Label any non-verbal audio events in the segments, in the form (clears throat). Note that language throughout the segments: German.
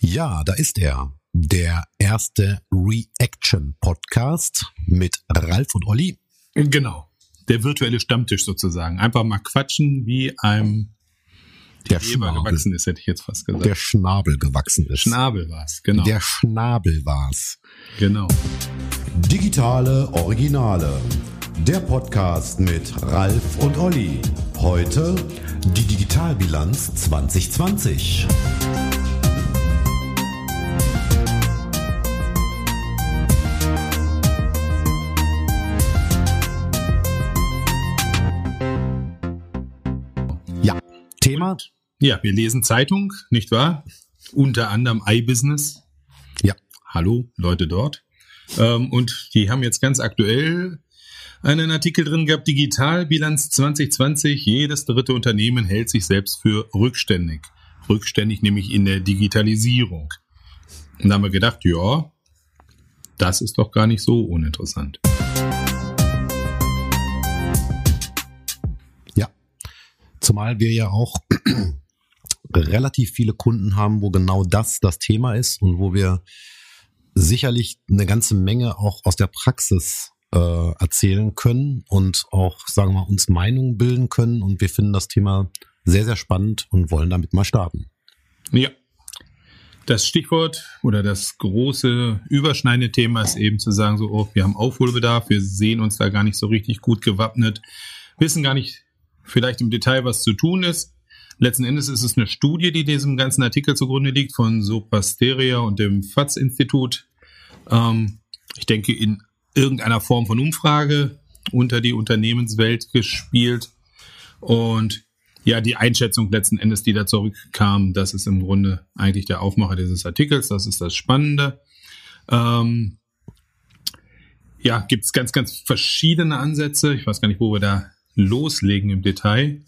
Ja, da ist er. Der erste Reaction-Podcast mit Ralf und Olli. Genau. Der virtuelle Stammtisch sozusagen. Einfach mal quatschen, wie einem Der Schnabel, gewachsen ist, hätte ich jetzt fast gesagt. der Schnabel gewachsen ist. Schnabel war's, genau. Der Schnabel war's. genau. Digitale Originale. Der Podcast mit Ralf und Olli. Heute die Digitalbilanz 2020. Thema. Ja, wir lesen Zeitung, nicht wahr? Unter anderem iBusiness. Ja. Hallo, Leute dort. Ähm, und die haben jetzt ganz aktuell einen Artikel drin gehabt, Digitalbilanz 2020. Jedes dritte Unternehmen hält sich selbst für rückständig. Rückständig nämlich in der Digitalisierung. Und da haben wir gedacht, ja, das ist doch gar nicht so uninteressant. Zumal wir ja auch (clears throat) relativ viele Kunden haben, wo genau das das Thema ist und wo wir sicherlich eine ganze Menge auch aus der Praxis äh, erzählen können und auch, sagen wir mal, uns Meinungen bilden können. Und wir finden das Thema sehr, sehr spannend und wollen damit mal starten. Ja. Das Stichwort oder das große überschneidende Thema ist eben zu sagen, so, oh, wir haben Aufholbedarf, wir sehen uns da gar nicht so richtig gut gewappnet, wissen gar nicht vielleicht im Detail, was zu tun ist. Letzten Endes ist es eine Studie, die diesem ganzen Artikel zugrunde liegt von Sopasteria und dem FATS-Institut. Ähm, ich denke, in irgendeiner Form von Umfrage unter die Unternehmenswelt gespielt. Und ja, die Einschätzung letzten Endes, die da zurückkam, das ist im Grunde eigentlich der Aufmacher dieses Artikels. Das ist das Spannende. Ähm, ja, gibt es ganz, ganz verschiedene Ansätze. Ich weiß gar nicht, wo wir da loslegen im Detail.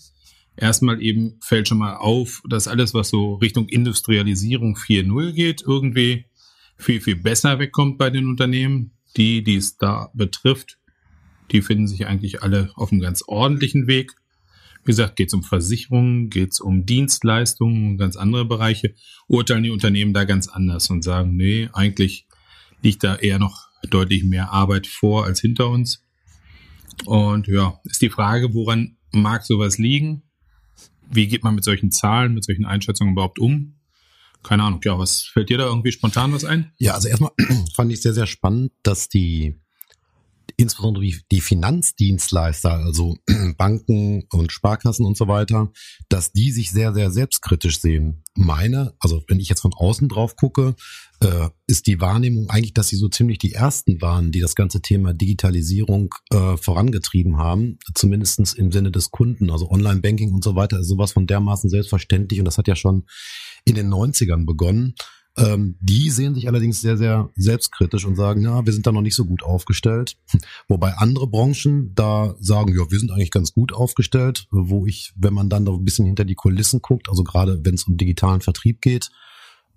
Erstmal eben fällt schon mal auf, dass alles, was so Richtung Industrialisierung 4.0 geht, irgendwie viel, viel besser wegkommt bei den Unternehmen. Die, die es da betrifft, die finden sich eigentlich alle auf einem ganz ordentlichen Weg. Wie gesagt, geht es um Versicherungen, geht es um Dienstleistungen, ganz andere Bereiche. Urteilen die Unternehmen da ganz anders und sagen, nee, eigentlich liegt da eher noch deutlich mehr Arbeit vor als hinter uns. Und ja, ist die Frage, woran mag sowas liegen? Wie geht man mit solchen Zahlen, mit solchen Einschätzungen überhaupt um? Keine Ahnung, ja, was fällt dir da irgendwie spontan was ein? Ja, also erstmal (clears throat) fand ich sehr, sehr spannend, dass die insbesondere die, die Finanzdienstleister, also (clears throat) Banken und Sparkassen und so weiter, dass die sich sehr, sehr selbstkritisch sehen. Meine, also wenn ich jetzt von außen drauf gucke, äh, ist die Wahrnehmung eigentlich, dass sie so ziemlich die ersten waren, die das ganze Thema Digitalisierung äh, vorangetrieben haben, zumindestens im Sinne des Kunden. Also Online-Banking und so weiter ist sowas von dermaßen selbstverständlich und das hat ja schon in den 90ern begonnen. Ähm, die sehen sich allerdings sehr, sehr selbstkritisch und sagen, ja, wir sind da noch nicht so gut aufgestellt. (laughs) Wobei andere Branchen da sagen, ja, wir sind eigentlich ganz gut aufgestellt, wo ich, wenn man dann da ein bisschen hinter die Kulissen guckt, also gerade wenn es um digitalen Vertrieb geht,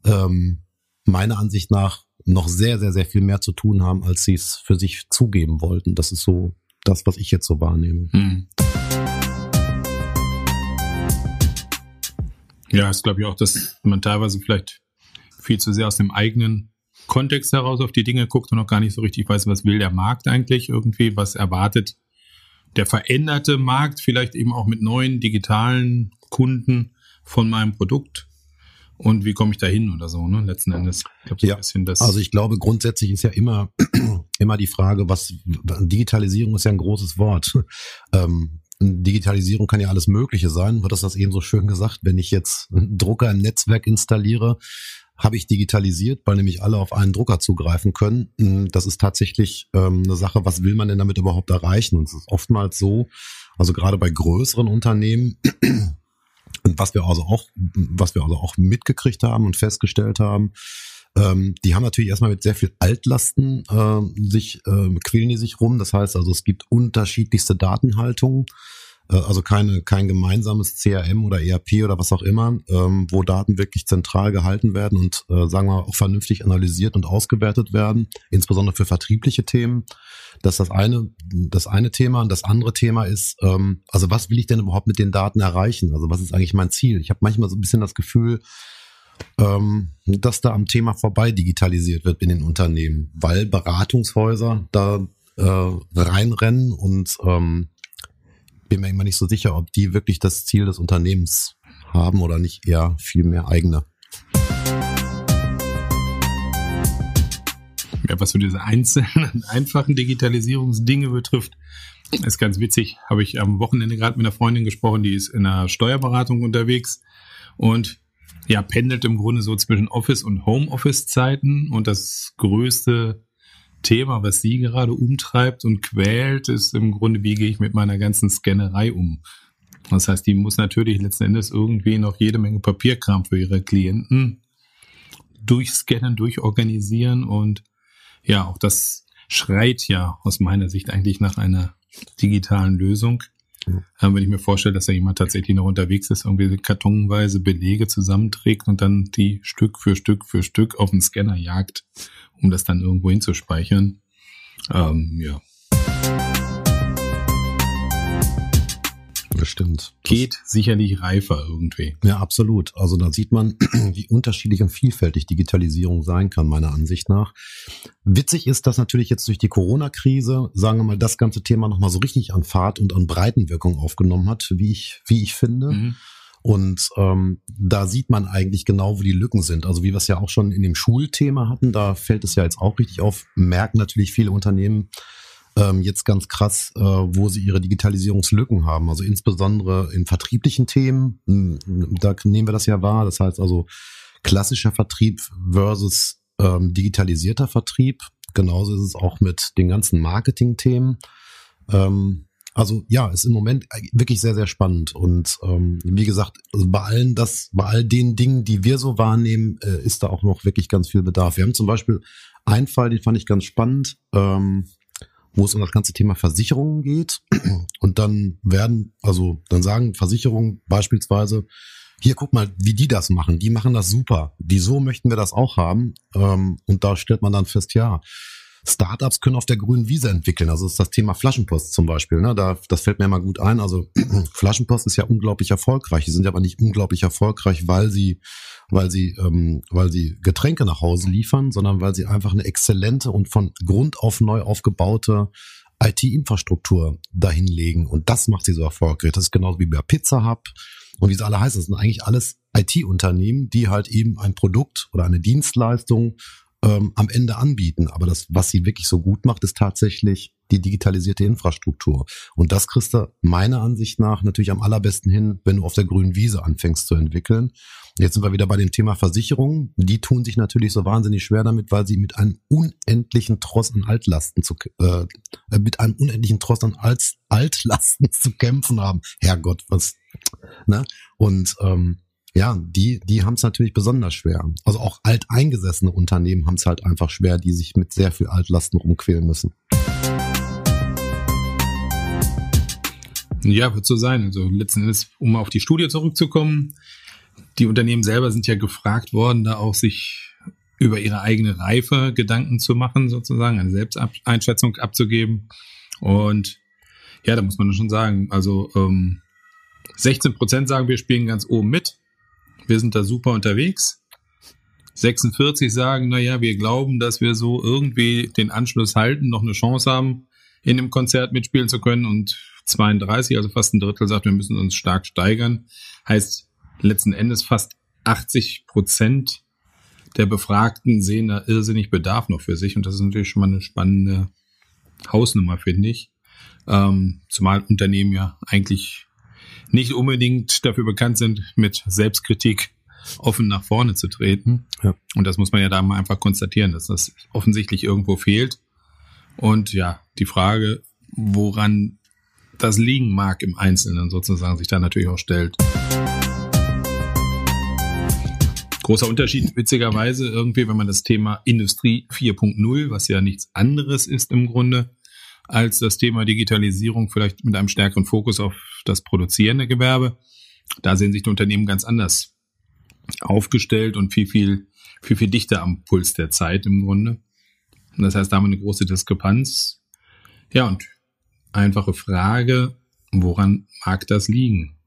ähm, meiner Ansicht nach noch sehr, sehr, sehr viel mehr zu tun haben, als sie es für sich zugeben wollten. Das ist so das, was ich jetzt so wahrnehme. Hm. Ja, ist glaube ich auch, dass man teilweise vielleicht viel zu sehr aus dem eigenen Kontext heraus auf die Dinge guckt und noch gar nicht so richtig weiß, was will der Markt eigentlich irgendwie, was erwartet der veränderte Markt, vielleicht eben auch mit neuen digitalen Kunden von meinem Produkt und wie komme ich da hin oder so, ne? Letzten Endes. Ich Ja, ein bisschen das. Also ich glaube, grundsätzlich ist ja immer, (clears throat) immer die Frage, was Digitalisierung ist ja ein großes Wort. (laughs) Ähm, Digitalisierung kann ja alles Mögliche sein. Du hast das eben so schön gesagt. Wenn ich jetzt einen Drucker im Netzwerk installiere, habe ich digitalisiert, weil nämlich alle auf einen Drucker zugreifen können. Das ist tatsächlich ähm, eine Sache, was will man denn damit überhaupt erreichen? Und es ist oftmals so, also gerade bei größeren Unternehmen, (clears throat) was wir also auch, was wir also auch mitgekriegt haben und festgestellt haben, ähm, die haben natürlich erstmal mit sehr viel Altlasten äh, sich äh, quälen die sich rum. Das heißt also, es gibt unterschiedlichste Datenhaltungen, also keine kein gemeinsames CRM oder ERP oder was auch immer, ähm, wo Daten wirklich zentral gehalten werden und äh, sagen wir auch vernünftig analysiert und ausgewertet werden, insbesondere für vertriebliche Themen. Das ist das eine, das eine Thema. Und das andere Thema ist, ähm, also was will ich denn überhaupt mit den Daten erreichen? Also was ist eigentlich mein Ziel? Ich habe manchmal so ein bisschen das Gefühl, ähm, dass da am Thema vorbei digitalisiert wird in den Unternehmen, weil Beratungshäuser da äh, reinrennen und ähm, bin mir immer nicht so sicher, ob die wirklich das Ziel des Unternehmens haben oder nicht eher viel mehr eigene. Ja, was so diese einzelnen, (laughs) einfachen Digitalisierungsdinge betrifft, ist ganz witzig. Habe ich am Wochenende gerade mit einer Freundin gesprochen, die ist in einer Steuerberatung unterwegs und ja, pendelt im Grunde so zwischen Office- und Homeoffice-Zeiten. Und das größte Thema, was sie gerade umtreibt und quält, ist im Grunde, wie gehe ich mit meiner ganzen Scannerei um? Das heißt, die muss natürlich letzten Endes irgendwie noch jede Menge Papierkram für ihre Klienten durchscannen, durchorganisieren und ja, auch das schreit ja aus meiner Sicht eigentlich nach einer digitalen Lösung. Wenn ich mir vorstelle, dass da jemand tatsächlich noch unterwegs ist, irgendwie kartonweise Belege zusammenträgt und dann die Stück für Stück für Stück auf den Scanner jagt, um das dann irgendwo hinzuspeichern. Ähm, ja. Bestimmt. Geht sicherlich reifer irgendwie. Ja, absolut. Also da sieht man, (clears throat) wie unterschiedlich und vielfältig Digitalisierung sein kann, meiner Ansicht nach. Witzig ist, dass natürlich jetzt durch die Corona-Krise, sagen wir mal, das ganze Thema nochmal so richtig an Fahrt und an Breitenwirkung aufgenommen hat, wie ich, wie ich finde. Mhm. Und ähm, da sieht man eigentlich genau, wo die Lücken sind. Also wie wir es ja auch schon in dem Schulthema hatten, da fällt es ja jetzt auch richtig auf, merken natürlich viele Unternehmen, ähm, jetzt ganz krass, äh, wo sie ihre Digitalisierungslücken haben. Also insbesondere in vertrieblichen Themen, da nehmen wir das ja wahr. Das heißt also klassischer Vertrieb versus ähm, digitalisierter Vertrieb. Genauso ist es auch mit den ganzen Marketing-Themen. Ähm, also ja, ist im Moment wirklich sehr, sehr spannend. Und ähm, wie gesagt, also bei allen das, bei all den Dingen, die wir so wahrnehmen, äh, ist da auch noch wirklich ganz viel Bedarf. Wir haben zum Beispiel einen Fall, den fand ich ganz spannend. Ähm, wo es um das ganze Thema Versicherungen geht. Und dann werden, also dann sagen Versicherungen beispielsweise, hier guck mal, wie die das machen. Die machen das super. Die so möchten wir das auch haben. Ähm, und da stellt man dann fest, ja, Startups können auf der grünen Wiese entwickeln. Also ist das Thema Flaschenpost zum Beispiel. Ne? Da, das fällt mir mal gut ein. Also (clears throat) Flaschenpost ist ja unglaublich erfolgreich. Die sind aber nicht unglaublich erfolgreich, weil sie, weil sie, ähm, weil sie Getränke nach Hause liefern, sondern weil sie einfach eine exzellente und von Grund auf neu aufgebaute IT-Infrastruktur dahinlegen. Und das macht sie so erfolgreich. Das ist genauso wie bei Pizza Hub und wie sie alle heißen. Das sind eigentlich alles IT-Unternehmen, die halt eben ein Produkt oder eine Dienstleistung ähm, am Ende anbieten. Aber das, was sie wirklich so gut macht, ist tatsächlich die digitalisierte Infrastruktur. Und das kriegst du meiner Ansicht nach natürlich am allerbesten hin, wenn du auf der grünen Wiese anfängst zu entwickeln. Jetzt sind wir wieder bei dem Thema Versicherungen. Die tun sich natürlich so wahnsinnig schwer damit, weil sie mit einem unendlichen Tross an Altlasten zu, äh, mit einem unendlichen Tross an Alt, Altlasten (laughs) zu kämpfen haben. Herrgott, was, ne? Und ähm, ja, die, die haben es natürlich besonders schwer. Also auch alteingesessene Unternehmen haben es halt einfach schwer, die sich mit sehr viel Altlasten rumquälen müssen. Ja, wird so sein. Also letzten Endes, um auf die Studie zurückzukommen, die Unternehmen selber sind ja gefragt worden, da auch sich über ihre eigene Reife Gedanken zu machen, sozusagen, eine Selbsteinschätzung abzugeben. Und ja, da muss man schon sagen, also ähm, 16 Prozent sagen, wir spielen ganz oben mit. Wir sind da super unterwegs. 46 sagen, naja, wir glauben, dass wir so irgendwie den Anschluss halten, noch eine Chance haben, in dem Konzert mitspielen zu können. Und 32, also fast ein Drittel, sagt, wir müssen uns stark steigern. Heißt, letzten Endes fast 80 Prozent der Befragten sehen da irrsinnig Bedarf noch für sich. Und das ist natürlich schon mal eine spannende Hausnummer, finde ich. Ähm, zumal Unternehmen ja eigentlich nicht unbedingt dafür bekannt sind, mit Selbstkritik offen nach vorne zu treten. Ja. Und das muss man ja da mal einfach konstatieren, dass das offensichtlich irgendwo fehlt. Und ja, die Frage, woran das liegen mag im Einzelnen sozusagen, sich da natürlich auch stellt. Großer Unterschied, witzigerweise, irgendwie, wenn man das Thema Industrie 4.0, was ja nichts anderes ist im Grunde, als das Thema Digitalisierung, vielleicht mit einem stärkeren Fokus auf das produzierende Gewerbe. Da sehen sich die Unternehmen ganz anders aufgestellt und viel, viel, viel, viel dichter am Puls der Zeit im Grunde. Und das heißt, da haben wir eine große Diskrepanz. Ja, und einfache Frage, woran mag das liegen?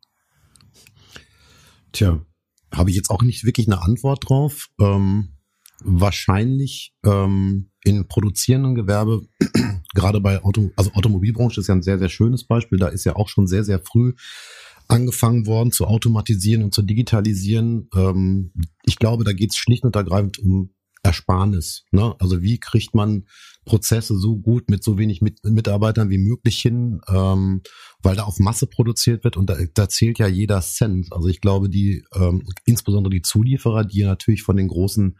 Tja, habe ich jetzt auch nicht wirklich eine Antwort drauf. Ähm, wahrscheinlich ähm, in produzierenden Gewerbe, (clears throat) gerade bei Auto, also Automobilbranche ist ja ein sehr, sehr schönes Beispiel. Da ist ja auch schon sehr, sehr früh angefangen worden zu automatisieren und zu digitalisieren. Ähm, ich glaube, da geht es schlicht und ergreifend um Ersparnis. Ne? Also wie kriegt man Prozesse so gut mit so wenig mit Mitarbeitern wie möglich hin, ähm, weil da auf Masse produziert wird und da, da zählt ja jeder Cent. Also ich glaube, die ähm, insbesondere die Zulieferer, die natürlich von den großen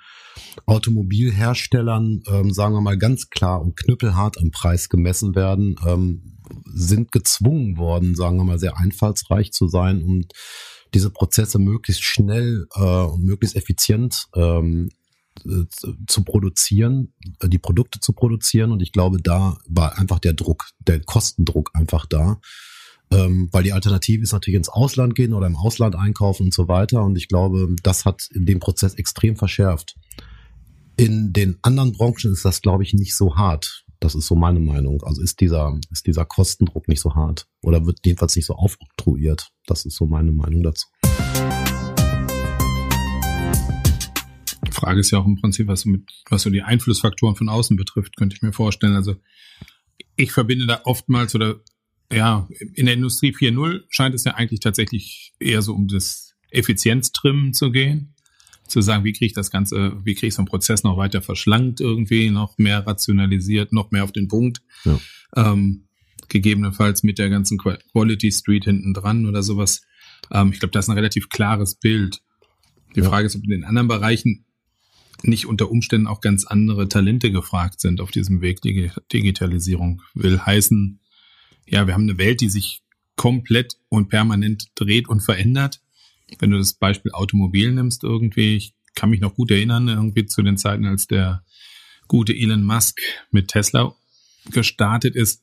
Automobilherstellern, ähm, sagen wir mal ganz klar und knüppelhart am Preis gemessen werden, ähm, sind gezwungen worden, sagen wir mal sehr einfallsreich zu sein und diese Prozesse möglichst schnell äh, und möglichst effizient ähm, äh, zu produzieren, äh, die Produkte zu produzieren. Und ich glaube, da war einfach der Druck, der Kostendruck einfach da. Ähm, weil die Alternative ist natürlich ins Ausland gehen oder im Ausland einkaufen und so weiter. Und ich glaube, das hat den Prozess extrem verschärft. In den anderen Branchen ist das, glaube ich, nicht so hart. Das ist so meine Meinung. Also ist dieser, ist dieser Kostendruck nicht so hart oder wird jedenfalls nicht so aufoktroyiert. Das ist so meine Meinung dazu. Frage ist ja auch im Prinzip, was, mit, was so die Einflussfaktoren von außen betrifft, könnte ich mir vorstellen. Also ich verbinde da oftmals oder ja, in der Industrie 4.0 scheint es ja eigentlich tatsächlich eher so um das Effizienztrimmen zu gehen. Zu sagen, wie kriege ich das Ganze, wie kriege ich so einen Prozess noch weiter verschlankt irgendwie, noch mehr rationalisiert, noch mehr auf den Punkt. Ja. Ähm, gegebenenfalls mit der ganzen Quality Street hinten dran oder sowas. Ähm, ich glaube, das ist ein relativ klares Bild. Die ja. Frage ist, ob in den anderen Bereichen nicht unter Umständen auch ganz andere Talente gefragt sind auf diesem Weg Digi Digitalisierung. Will heißen, ja, wir haben eine Welt, die sich komplett und permanent dreht und verändert. Wenn du das Beispiel Automobil nimmst irgendwie, ich kann mich noch gut erinnern, irgendwie zu den Zeiten, als der gute Elon Musk mit Tesla gestartet ist,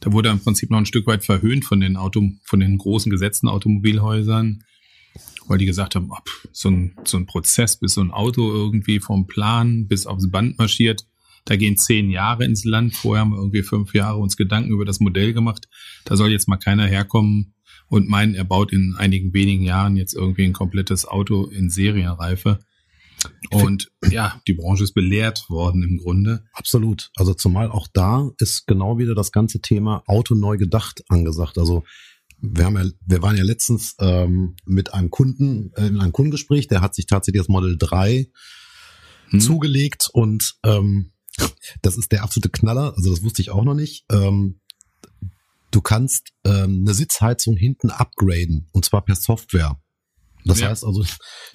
da wurde er im Prinzip noch ein Stück weit verhöhnt von den Auto, von den großen gesetzten Automobilhäusern weil die gesagt haben, ab, so, ein, so ein Prozess, bis so ein Auto irgendwie vom Plan bis aufs Band marschiert, da gehen zehn Jahre ins Land. Vorher haben wir irgendwie fünf Jahre uns Gedanken über das Modell gemacht. Da soll jetzt mal keiner herkommen und meinen, er baut in einigen wenigen Jahren jetzt irgendwie ein komplettes Auto in Serienreife. Und ja, die Branche ist belehrt worden im Grunde. Absolut. Also zumal auch da ist genau wieder das ganze Thema Auto neu gedacht angesagt. Also wir haben ja, wir waren ja letztens ähm, mit einem Kunden äh, in einem Kundengespräch, der hat sich tatsächlich das Model 3 hm. zugelegt und ähm, (laughs) das ist der absolute Knaller, also das wusste ich auch noch nicht. Ähm, du kannst ähm, eine Sitzheizung hinten upgraden und zwar per Software. Das ja. heißt also,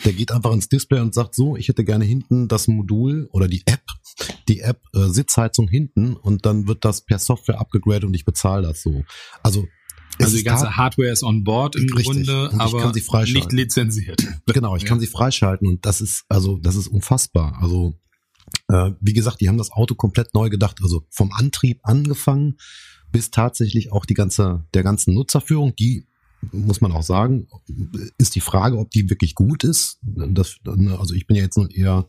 der geht einfach ins Display und sagt so, ich hätte gerne hinten das Modul oder die App, die App äh, Sitzheizung hinten und dann wird das per Software abgegradet und ich bezahle das so. Also also die ganze Hardware ist on board im richtig. Grunde, aber nicht lizenziert. (laughs) Genau, ich ja. kann sie freischalten und das ist also das ist unfassbar. Also äh, wie gesagt, die haben das Auto komplett neu gedacht, also vom Antrieb angefangen bis tatsächlich auch die ganze der ganzen Nutzerführung, die muss man auch sagen, ist die Frage, ob die wirklich gut ist. Das, also ich bin ja jetzt nun eher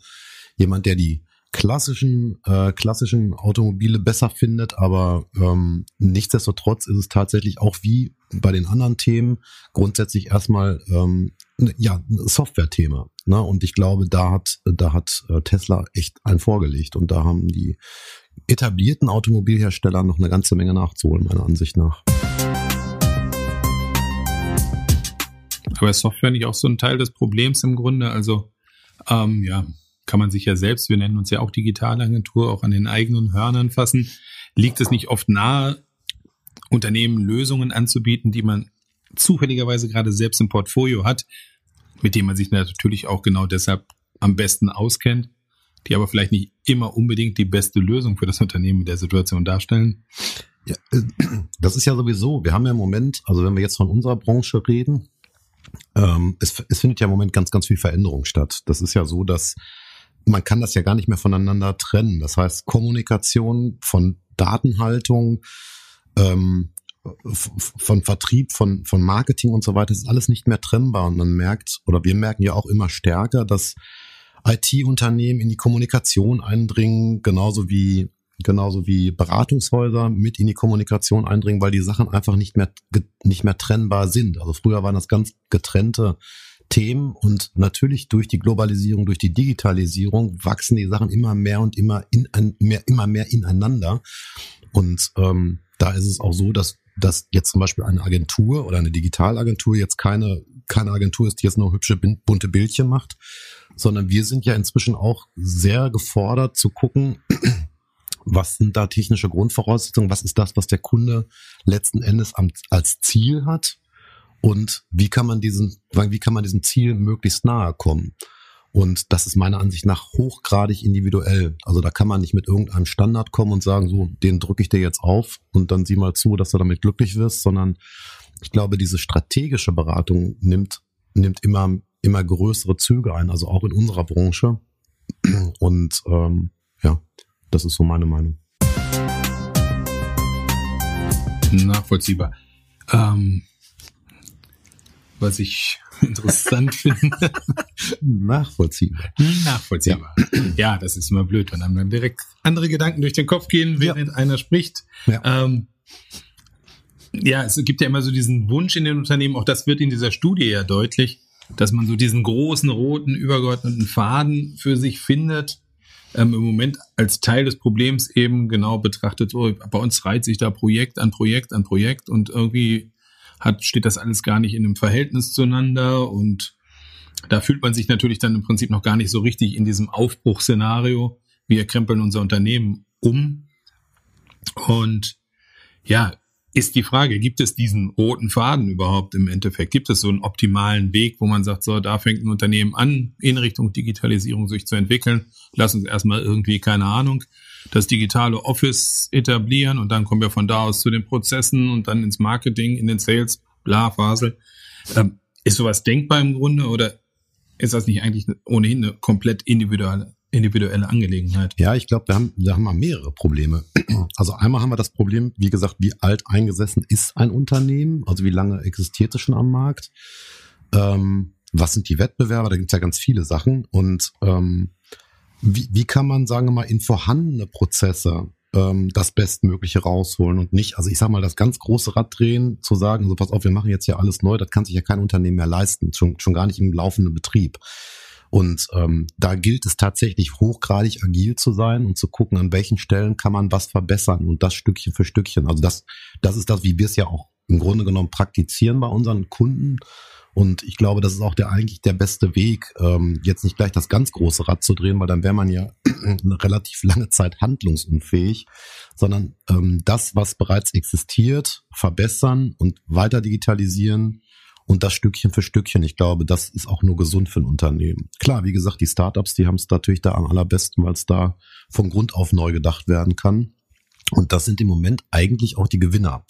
jemand, der die klassischen, äh, klassischen Automobile besser findet, aber ähm, nichtsdestotrotz ist es tatsächlich auch wie bei den anderen Themen grundsätzlich erstmal ähm, ja Software-Thema. Ne? Und ich glaube, da hat da hat äh, Tesla echt einen vorgelegt und da haben die etablierten Automobilhersteller noch eine ganze Menge nachzuholen, meiner Ansicht nach. Aber ist Software nicht auch so ein Teil des Problems im Grunde? Also ähm, ja, kann man sich ja selbst, wir nennen uns ja auch Digitalagentur, auch an den eigenen Hörnern fassen. Liegt es nicht oft nahe, Unternehmen Lösungen anzubieten, die man zufälligerweise gerade selbst im Portfolio hat, mit denen man sich natürlich auch genau deshalb am besten auskennt, die aber vielleicht nicht immer unbedingt die beste Lösung für das Unternehmen in der Situation darstellen? Ja, äh, das ist ja sowieso, wir haben ja im Moment, also wenn wir jetzt von unserer Branche reden, ähm, es, es findet ja im Moment ganz, ganz viel Veränderung statt. Das ist ja so, dass man kann das ja gar nicht mehr voneinander trennen. Das heißt, Kommunikation von Datenhaltung, ähm, von Vertrieb, von, von Marketing und so weiter, ist alles nicht mehr trennbar. Und man merkt, oder wir merken ja auch immer stärker, dass IT-Unternehmen in die Kommunikation eindringen, genauso wie genauso wie Beratungshäuser mit in die Kommunikation eindringen, weil die Sachen einfach nicht mehr nicht mehr trennbar sind. Also früher waren das ganz getrennte Themen und natürlich durch die Globalisierung, durch die Digitalisierung wachsen die Sachen immer mehr und immer in mehr, immer mehr ineinander. Und ähm, da ist es auch so, dass dass jetzt zum Beispiel eine Agentur oder eine Digitalagentur jetzt keine keine Agentur ist, die jetzt nur hübsche bunte Bildchen macht, sondern wir sind ja inzwischen auch sehr gefordert zu gucken, (clears throat) was sind da technische Grundvoraussetzungen, was ist das, was der Kunde letzten Endes als Ziel hat und wie kann man diesen, wie kann man diesem Ziel möglichst nahe kommen. Und das ist meiner Ansicht nach hochgradig individuell. Also da kann man nicht mit irgendeinem Standard kommen und sagen, so, den drücke ich dir jetzt auf und dann sieh mal zu, dass du damit glücklich wirst, sondern ich glaube, diese strategische Beratung nimmt, nimmt immer, immer größere Züge ein, also auch in unserer Branche. Und ähm, ja, das ist so meine Meinung. Nachvollziehbar. Ähm, was ich (laughs) interessant finde. Nachvollziehbar. Nachvollziehbar. Ja. ja. das ist immer blöd, wenn einem dann direkt andere Gedanken durch den Kopf gehen, während ja. einer spricht. Ja. Ähm, ja, es gibt ja immer so diesen Wunsch in den Unternehmen, auch das wird in dieser Studie ja deutlich, dass man so diesen großen, roten, übergeordneten Faden für sich findet. Ähm, Im Moment als Teil des Problems eben genau betrachtet, oh, bei uns reiht sich da Projekt an Projekt an Projekt und irgendwie hat, steht das alles gar nicht in einem Verhältnis zueinander und da fühlt man sich natürlich dann im Prinzip noch gar nicht so richtig in diesem Aufbruchsszenario. Wir krempeln unser Unternehmen um. Und ja, ist die Frage, gibt es diesen roten Faden überhaupt im Endeffekt? Gibt es so einen optimalen Weg, wo man sagt, so, da fängt ein Unternehmen an, in Richtung Digitalisierung sich zu entwickeln? Lass uns erstmal irgendwie, keine Ahnung, das digitale Office etablieren und dann kommen wir von da aus zu den Prozessen und dann ins Marketing, in den Sales, bla, Phase. Ähm, ist sowas denkbar im Grunde oder ist das nicht eigentlich ohnehin eine komplett individuelle, individuelle Angelegenheit? Ja, ich glaube, wir haben, wir haben mal mehrere Probleme. (clears throat) Also einmal haben wir das Problem, wie gesagt, wie alt eingesessen ist ein Unternehmen, also wie lange existiert es schon am Markt. Ähm, was sind die Wettbewerber? Da gibt es ja ganz viele Sachen. Und ähm, wie, wie kann man, sagen wir mal, in vorhandene Prozesse ähm, das Bestmögliche rausholen und nicht, also ich sag mal, das ganz große Rad drehen, zu sagen, also pass auf, wir machen jetzt ja alles neu, das kann sich ja kein Unternehmen mehr leisten, schon, schon gar nicht im laufenden Betrieb. Und ähm, da gilt es tatsächlich hochgradig agil zu sein und zu gucken, an welchen Stellen kann man was verbessern und das Stückchen für Stückchen. Also das, das ist das, wie wir es ja auch im Grunde genommen praktizieren bei unseren Kunden und ich glaube, das ist auch der eigentlich der beste Weg, ähm, jetzt nicht gleich das ganz große Rad zu drehen, weil dann wäre man ja (clears throat) eine relativ lange Zeit handlungsunfähig, sondern ähm, das, was bereits existiert, verbessern und weiter digitalisieren und das Stückchen für Stückchen. Ich glaube, das ist auch nur gesund für ein Unternehmen. Klar, wie gesagt, die Startups, die haben es natürlich da am allerbesten, weil es da von Grund auf neu gedacht werden kann. Und das sind im Moment eigentlich auch die Gewinner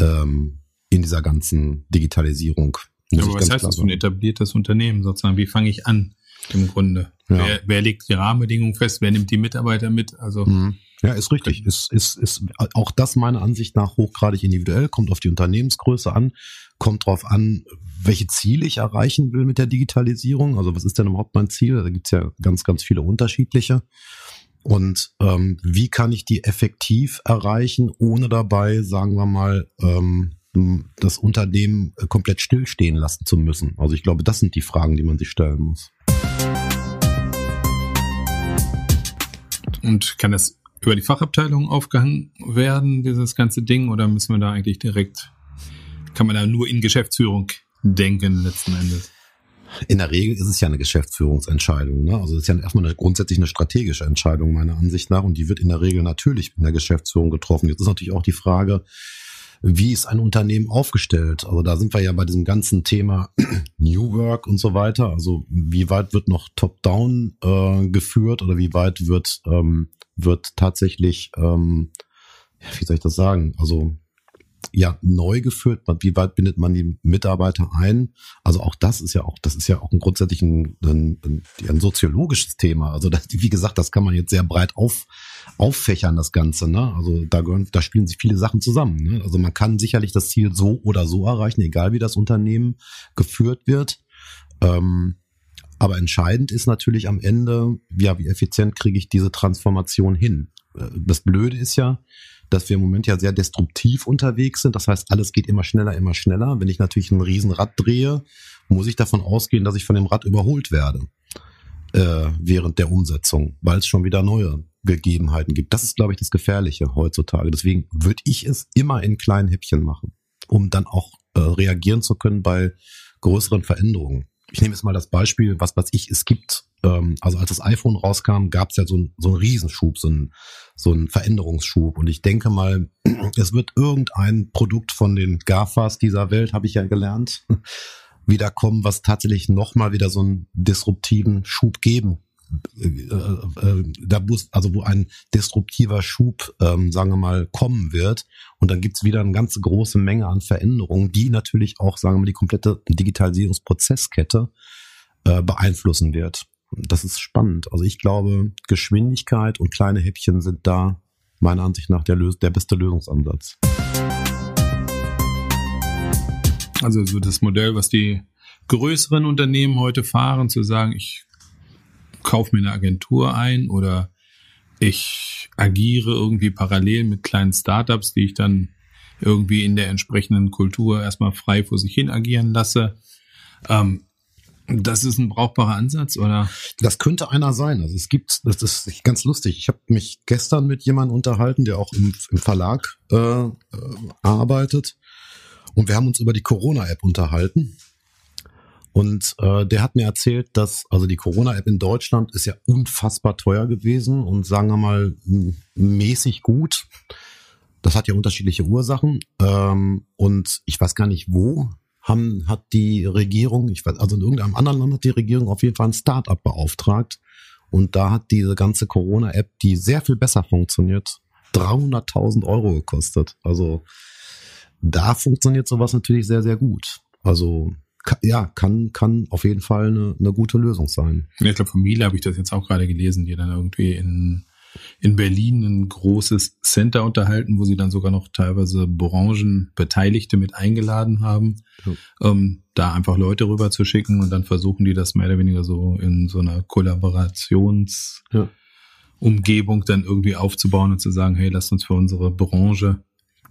ähm, in dieser ganzen Digitalisierung. Ja, aber was heißt das für ein etabliertes Unternehmen sozusagen? Wie fange ich an im Grunde? Ja. Wer, wer legt die Rahmenbedingungen fest? Wer nimmt die Mitarbeiter mit? Also mhm. ja, ist richtig. Ist, ist, ist auch das meiner Ansicht nach hochgradig individuell. Kommt auf die Unternehmensgröße an. Kommt drauf an, welche Ziele ich erreichen will mit der Digitalisierung. Also was ist denn überhaupt mein Ziel? Da gibt's ja ganz, ganz viele unterschiedliche. Und ähm, wie kann ich die effektiv erreichen, ohne dabei, sagen wir mal, ähm, das Unternehmen äh, komplett stillstehen lassen zu müssen? Also ich glaube, das sind die Fragen, die man sich stellen muss. Und kann das über die Fachabteilung aufgehangen werden, dieses ganze Ding, oder müssen wir da eigentlich direkt, kann man da nur in Geschäftsführung denken letzten Endes? In der Regel ist es ja eine Geschäftsführungsentscheidung. Ne? Also es ist ja erstmal eine, grundsätzlich eine strategische Entscheidung meiner Ansicht nach und die wird in der Regel natürlich in der Geschäftsführung getroffen. Jetzt ist natürlich auch die Frage, wie ist ein Unternehmen aufgestellt? Also da sind wir ja bei diesem ganzen Thema (clears throat) New Work und so weiter. Also wie weit wird noch Top-Down äh, geführt oder wie weit wird, ähm, wird tatsächlich, ähm, wie soll ich das sagen? Also ja neu geführt? Wie weit bindet man die Mitarbeiter ein? Also auch das ist ja auch, das ist ja auch ein grundsätzlich ein, ein, ein soziologisches Thema. Also das, wie gesagt, das kann man jetzt sehr breit auf, auffächern, das Ganze. Ne? Also da gehören, da spielen sich viele Sachen zusammen. Ne? Also man kann sicherlich das Ziel so oder so erreichen, egal wie das Unternehmen geführt wird. Ähm, aber entscheidend ist natürlich am Ende, ja, wie effizient kriege ich diese Transformation hin? Äh, das Blöde ist ja, dass wir im Moment ja sehr destruktiv unterwegs sind. Das heißt, alles geht immer schneller, immer schneller. Wenn ich natürlich ein Riesenrad drehe, muss ich davon ausgehen, dass ich von dem Rad überholt werde äh, während der Umsetzung, weil es schon wieder neue Gegebenheiten gibt. Das ist, glaube ich, das Gefährliche heutzutage. Deswegen würde ich es immer in kleinen Häppchen machen, um dann auch äh, reagieren zu können bei größeren Veränderungen. Ich nehme jetzt mal das Beispiel, was weiß ich, es gibt, ähm, also als das iPhone rauskam, gab es ja so, ein, so einen Riesenschub, so einen, so einen Veränderungsschub. Und ich denke mal, (clears throat) es wird irgendein Produkt von den GAFAs dieser Welt, habe ich ja gelernt, (laughs) wiederkommen, was tatsächlich nochmal wieder so einen disruptiven Schub geben äh, äh, da muss, also wo ein destruktiver Schub, ähm, sagen wir mal, kommen wird. Und dann gibt's wieder eine ganz große Menge an Veränderungen, die natürlich auch, sagen wir mal, die komplette Digitalisierungsprozesskette äh, beeinflussen wird. Das ist spannend. Also ich glaube, Geschwindigkeit und kleine Häppchen sind da meiner Ansicht nach der, der beste Lösungsansatz. Also so das Modell, was die größeren Unternehmen heute fahren, zu sagen, ich kaufe mir eine Agentur ein oder ich agiere irgendwie parallel mit kleinen Startups, die ich dann irgendwie in der entsprechenden Kultur erstmal frei vor sich hin agieren lasse. Ähm, das ist ein brauchbarer Ansatz, oder? Das könnte einer sein. Also es gibt, das ist ganz lustig. Ich habe mich gestern mit jemandem unterhalten, der auch im, im Verlag äh, äh, arbeitet. Und wir haben uns über die Corona-App unterhalten. Und äh, der hat mir erzählt, dass also die Corona-App in Deutschland ist ja unfassbar teuer gewesen und sagen wir mal mäßig gut. Das hat ja unterschiedliche Ursachen. Ähm, und ich weiß gar nicht wo haben, hat die Regierung, ich weiß, also in irgendeinem anderen Land hat die Regierung auf jeden Fall ein Start-up beauftragt. Und da hat diese ganze Corona-App, die sehr viel besser funktioniert, 300.000 Euro gekostet. Also da funktioniert sowas natürlich sehr, sehr gut. Also ja, kann, kann auf jeden Fall eine, eine gute Lösung sein. Ja, ich glaube, von Miele habe ich das jetzt auch gerade gelesen, die dann irgendwie in, in Berlin ein großes Center unterhalten, wo sie dann sogar noch teilweise Branchenbeteiligte mit eingeladen haben, ja. ähm, da einfach Leute rüber zu schicken und dann versuchen die das mehr oder weniger so in so einer Kollaborations ja. Umgebung dann irgendwie aufzubauen und zu sagen, hey, lasst uns für unsere Branche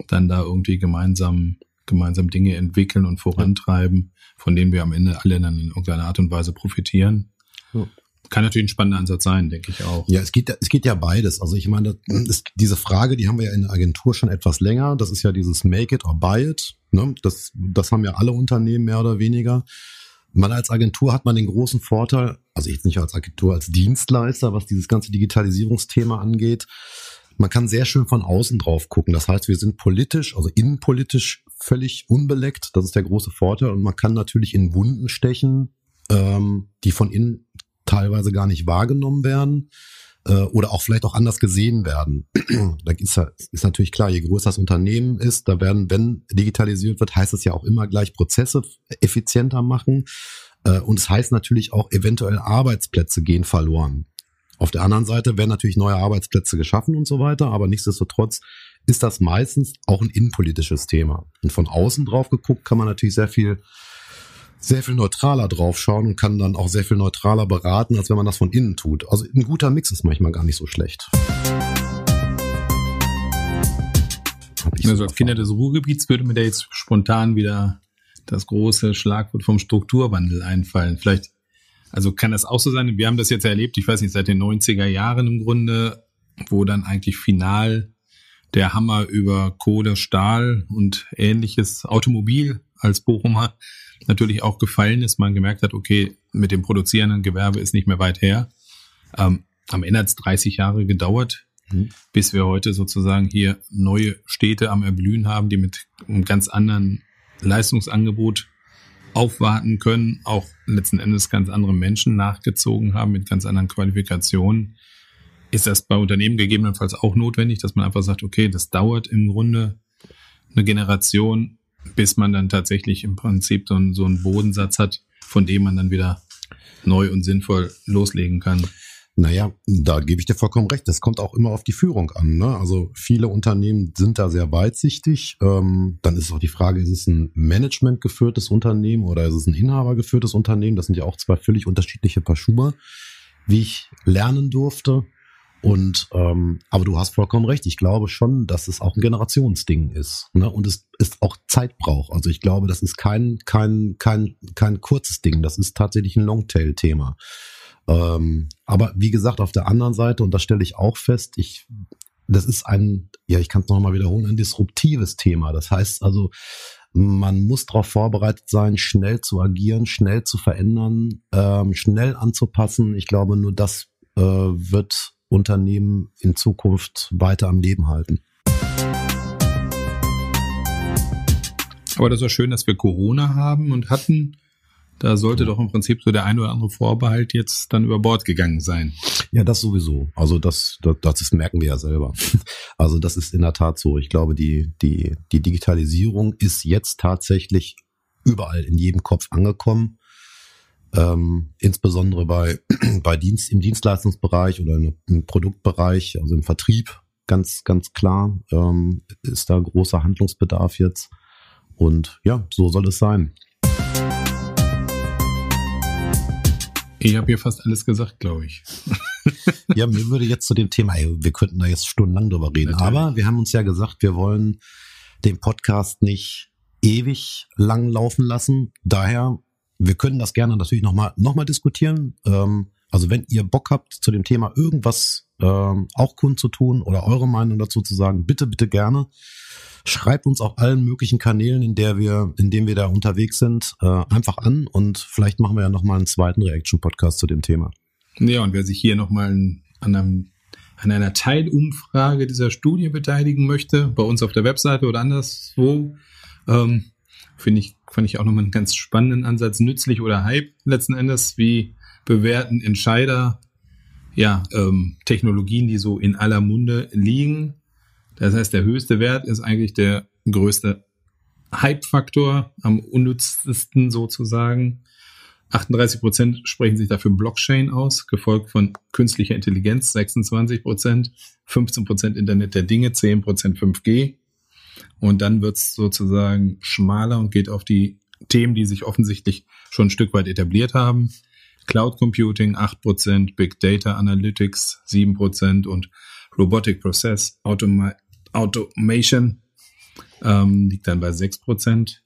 dann da irgendwie gemeinsam gemeinsam Dinge entwickeln und vorantreiben, von denen wir am Ende alle dann in irgendeiner Art und Weise profitieren. Ja. Kann natürlich ein spannender Ansatz sein, denke ich auch. Ja, es geht, es geht ja beides. Also ich meine, das, diese Frage, die haben wir ja in der Agentur schon etwas länger. Das ist ja dieses Make it or buy it. Ne? Das, das haben ja alle Unternehmen mehr oder weniger. Man als Agentur hat man den großen Vorteil, also jetzt nicht als Agentur, als Dienstleister, was dieses ganze Digitalisierungsthema angeht. Man kann sehr schön von außen drauf gucken. Das heißt, wir sind politisch, also innenpolitisch völlig unbeleckt. Das ist der große Vorteil. Und man kann natürlich in Wunden stechen, ähm, die von innen teilweise gar nicht wahrgenommen werden äh, oder auch vielleicht auch anders gesehen werden. (clears throat) da ist, ist natürlich klar, je größer das Unternehmen ist, da werden, wenn digitalisiert wird, heißt es ja auch immer gleich Prozesse effizienter machen. Äh, und es heißt natürlich auch eventuell Arbeitsplätze gehen verloren. Auf der anderen Seite werden natürlich neue Arbeitsplätze geschaffen und so weiter, aber nichtsdestotrotz ist das meistens auch ein innenpolitisches Thema. Und von außen drauf geguckt kann man natürlich sehr viel, sehr viel neutraler draufschauen und kann dann auch sehr viel neutraler beraten, als wenn man das von innen tut. Also ein guter Mix ist manchmal gar nicht so schlecht. Also als Kinder des Ruhrgebiets würde mir da jetzt spontan wieder das große Schlagwort vom Strukturwandel einfallen. Vielleicht, also kann das auch so sein, wir haben das jetzt erlebt, ich weiß nicht, seit den 90er Jahren im Grunde, wo dann eigentlich final der Hammer über Kohle, Stahl und ähnliches Automobil als Bochumer natürlich auch gefallen ist. Man gemerkt hat, okay, mit dem produzierenden Gewerbe ist nicht mehr weit her. Ähm, am Ende hat es 30 Jahre gedauert, mhm. bis wir heute sozusagen hier neue Städte am Erblühen haben, die mit einem ganz anderen Leistungsangebot aufwarten können, auch letzten Endes ganz andere Menschen nachgezogen haben mit ganz anderen Qualifikationen. Ist das bei Unternehmen gegebenenfalls auch notwendig, dass man einfach sagt, okay, das dauert im Grunde eine Generation, bis man dann tatsächlich im Prinzip so einen, so einen Bodensatz hat, von dem man dann wieder neu und sinnvoll loslegen kann? Naja, da gebe ich dir vollkommen recht. Das kommt auch immer auf die Führung an. Ne? Also viele Unternehmen sind da sehr weitsichtig. Ähm, dann ist auch die Frage, ist es ein Management geführtes Unternehmen oder ist es ein Inhaber geführtes Unternehmen? Das sind ja auch zwei völlig unterschiedliche Paar Schuhe, wie ich lernen durfte. Und ähm, aber du hast vollkommen recht. Ich glaube schon, dass es auch ein Generationsding ist, ne? Und es ist auch Zeit braucht. Also ich glaube, das ist kein kein kein kein kurzes Ding. Das ist tatsächlich ein Longtail-Thema. Ähm, aber wie gesagt, auf der anderen Seite und das stelle ich auch fest, ich das ist ein, ja, ich kann es nochmal wiederholen, ein disruptives Thema. Das heißt also, man muss darauf vorbereitet sein, schnell zu agieren, schnell zu verändern, ähm, schnell anzupassen. Ich glaube, nur das äh, wird Unternehmen in Zukunft weiter am Leben halten. Aber das ist schön, dass wir Corona haben und hatten. Da sollte doch im Prinzip so der ein oder andere Vorbehalt jetzt dann über Bord gegangen sein. Ja, das sowieso. Also das, das, das merken wir ja selber. (laughs) Also das ist in der Tat so. Ich glaube, die, die, die Digitalisierung ist jetzt tatsächlich überall in jedem Kopf angekommen. Ähm, insbesondere bei, (clears throat) bei Dienst, im Dienstleistungsbereich oder im Produktbereich, also im Vertrieb, ganz, ganz klar, ähm, ist da großer Handlungsbedarf jetzt. Und ja, so soll es sein. Ich habe hier fast alles gesagt, glaube ich. (laughs) ja, mir würde jetzt zu dem Thema, ey, wir könnten da jetzt stundenlang drüber reden, Natürlich. aber wir haben uns ja gesagt, wir wollen den Podcast nicht ewig lang laufen lassen. Daher, wir können das gerne natürlich nochmal noch mal diskutieren. Ähm, also wenn ihr Bock habt, zu dem Thema irgendwas ähm, auch kundzutun oder eure Meinung dazu zu sagen, bitte, bitte gerne. Schreibt uns auf allen möglichen Kanälen, in der wir, in denen wir da unterwegs sind, äh, einfach an und vielleicht machen wir ja nochmal einen zweiten Reaction-Podcast zu dem Thema. Ja, und wer sich hier nochmal an einem an einer Teilumfrage dieser Studie beteiligen möchte, bei uns auf der Webseite oder anderswo, ähm, finde ich, fand ich auch nochmal einen ganz spannenden Ansatz, nützlich oder Hype letzten Endes, wie bewerten Entscheider ja, ähm, Technologien, die so in aller Munde liegen das heißt, der höchste Wert ist eigentlich der größte Hype-Faktor, am unnütztesten sozusagen. 38 Prozent sprechen sich dafür Blockchain aus, gefolgt von künstlicher Intelligenz 26 Prozent, 15 Prozent Internet der Dinge, 10 Prozent 5G. Und dann wird es sozusagen schmaler und geht auf die Themen, die sich offensichtlich schon ein Stück weit etabliert haben. Cloud Computing 8 Prozent, Big Data Analytics 7 Prozent und Robotic Process Automa Automation ähm, liegt dann bei 6%.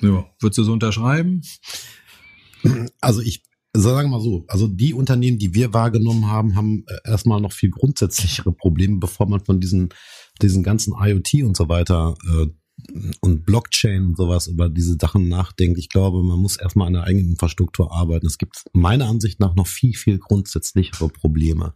Ja, würdest du so unterschreiben? Also ich sage mal so, also die Unternehmen, die wir wahrgenommen haben, haben äh, erstmal noch viel grundsätzlichere Probleme, bevor man von diesen, diesen ganzen IoT und so weiter äh, und Blockchain und sowas über diese Sachen nachdenkt. Ich glaube, man muss erstmal an der eigenen Infrastruktur arbeiten. Es gibt meiner Ansicht nach noch viel, viel grundsätzlichere Probleme.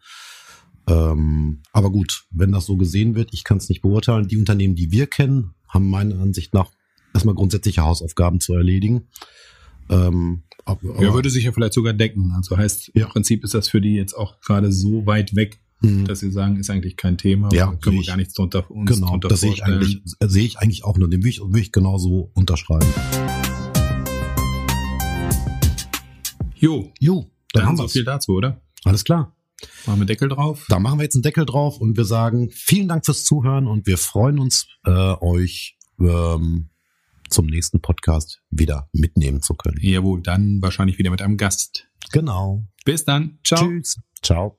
Ähm, aber gut, wenn das so gesehen wird, ich kann es nicht beurteilen. Die Unternehmen, die wir kennen, haben meiner Ansicht nach erstmal grundsätzliche Hausaufgaben zu erledigen. Ähm, aber, ja, würde sich ja vielleicht sogar decken. Also heißt, ja. im Prinzip ist das für die jetzt auch gerade so weit weg, mhm. dass sie sagen, ist eigentlich kein Thema. Ja, können wir gar nichts drunter uns Genau, drunter das sehe ich eigentlich, sehe ich eigentlich auch nur. Den will ich, will ich genauso unterschreiben. Jo. Jo. Dann, dann haben wir so viel dazu, oder? Alles klar. Machen wir Deckel drauf? Da machen wir jetzt einen Deckel drauf und wir sagen vielen Dank fürs Zuhören und wir freuen uns, äh, euch ähm, zum nächsten Podcast wieder mitnehmen zu können. Jawohl, dann wahrscheinlich wieder mit einem Gast. Genau. Bis dann. Ciao. Tschüss. Ciao.